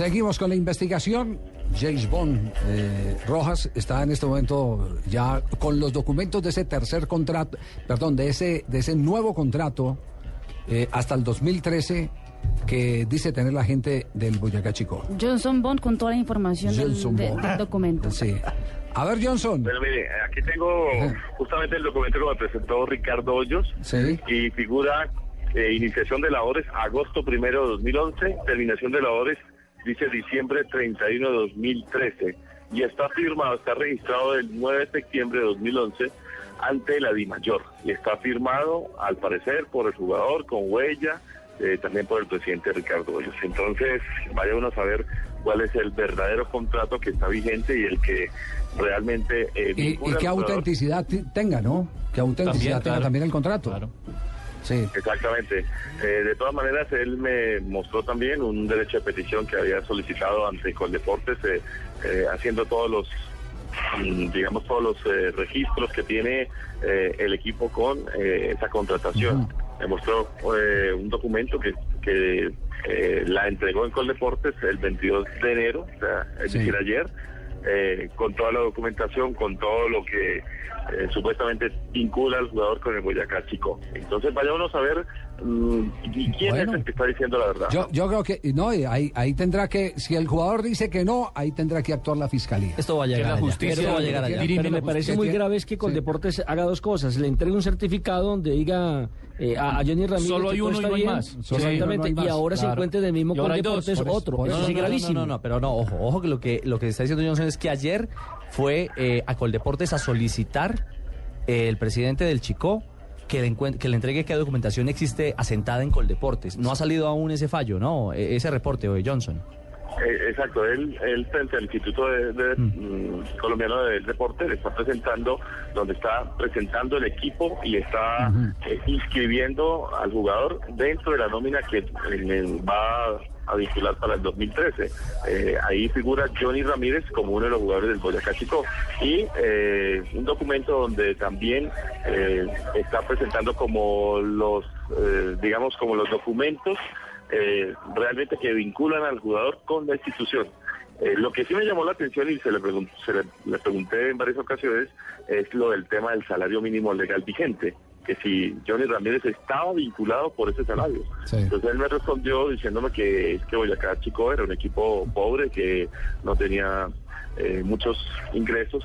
Seguimos con la investigación. James Bond eh, Rojas está en este momento ya con los documentos de ese tercer contrato, perdón, de ese, de ese nuevo contrato eh, hasta el 2013 que dice tener la gente del Boyacá Chico. Johnson Bond con toda la información del, de- del documento. Sí. A ver, Johnson. Bueno, mire, aquí tengo justamente el documento que me presentó Ricardo Hoyos Sí. y figura eh, iniciación de labores agosto primero de 2011, terminación de labores dice diciembre 31 de 2013 y está firmado, está registrado el 9 de septiembre de 2011 ante la DIMAYOR y está firmado al parecer por el jugador con huella, eh, también por el presidente Ricardo. Entonces, vaya uno a saber cuál es el verdadero contrato que está vigente y el que realmente eh, Y, y qué autenticidad ti- tenga, ¿no? Que autenticidad También, tenga claro. también el contrato. Sí. Exactamente. Eh, de todas maneras, él me mostró también un derecho de petición que había solicitado ante Coldeportes, eh, eh, haciendo todos los, mm, digamos, todos los eh, registros que tiene eh, el equipo con esa contratación. Me mostró eh, un documento que, que eh, la entregó en Coldeportes el 22 de enero, o sea, es Sí. decir, ayer. Eh, con toda la documentación, con todo lo que eh, supuestamente vincula al jugador con el Boyacá Chico. Entonces vaya uno a saber mm, y quién Bueno. es el que está diciendo la verdad. Yo, yo creo que, no, ahí, ahí tendrá que, si el jugador dice que no, ahí tendrá que actuar la fiscalía. Esto va a llegar la allá. justicia Esto va a llegar allá. Pero me la parece justicia muy grave es que Sí. Coldeportes haga dos cosas. Le entregue un certificado donde diga eh, a, Johnny Ramírez Solo hay uno y no hay más. No Exactamente. hay más. Y ahora se Claro. encuentre del mismo Y ahora hay dos. Coldeportes Por eso, otro. Eso no, no, gravísimo. no, no, pero no, ojo, ojo que lo que lo que está diciendo Johnson es que ayer fue eh, a Coldeportes a solicitar eh, el presidente del Chico que le, que le entregue qué documentación existe asentada en Coldeportes. No ha salido aún ese fallo, ¿no? E- ese reporte de Johnson. Eh, exacto, él, él frente al Instituto de- de- mm, Colombiano del Deporte le está presentando, donde está presentando el equipo y está eh, inscribiendo al jugador dentro de la nómina que eh, va a vincular para el 2013. Eh, ahí figura Johnny Ramírez como uno de los jugadores del Boyacá Chico y eh, un documento donde también eh, está presentando como los, eh, digamos, como los documentos eh, realmente que vinculan al jugador con la institución. Eh, lo que sí me llamó la atención y se le, pregun- se le, le pregunté en varias ocasiones es lo del tema del salario mínimo legal vigente, que si Johnny Ramírez estaba vinculado por ese salario. Sí. Entonces él me respondió diciéndome que es que Boyacá Chico era un equipo pobre, que no tenía eh, muchos ingresos,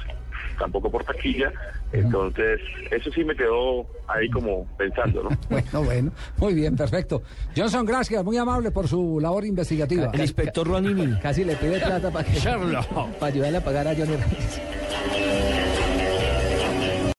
tampoco por taquilla. Entonces eso sí me quedó ahí como pensando, ¿no? Bueno, bueno, muy bien, perfecto. Johnson, gracias, muy amable por su labor investigativa. El inspector Ronini. Casi le pide plata para que para ayudarle a pagar a Johnny Ramírez.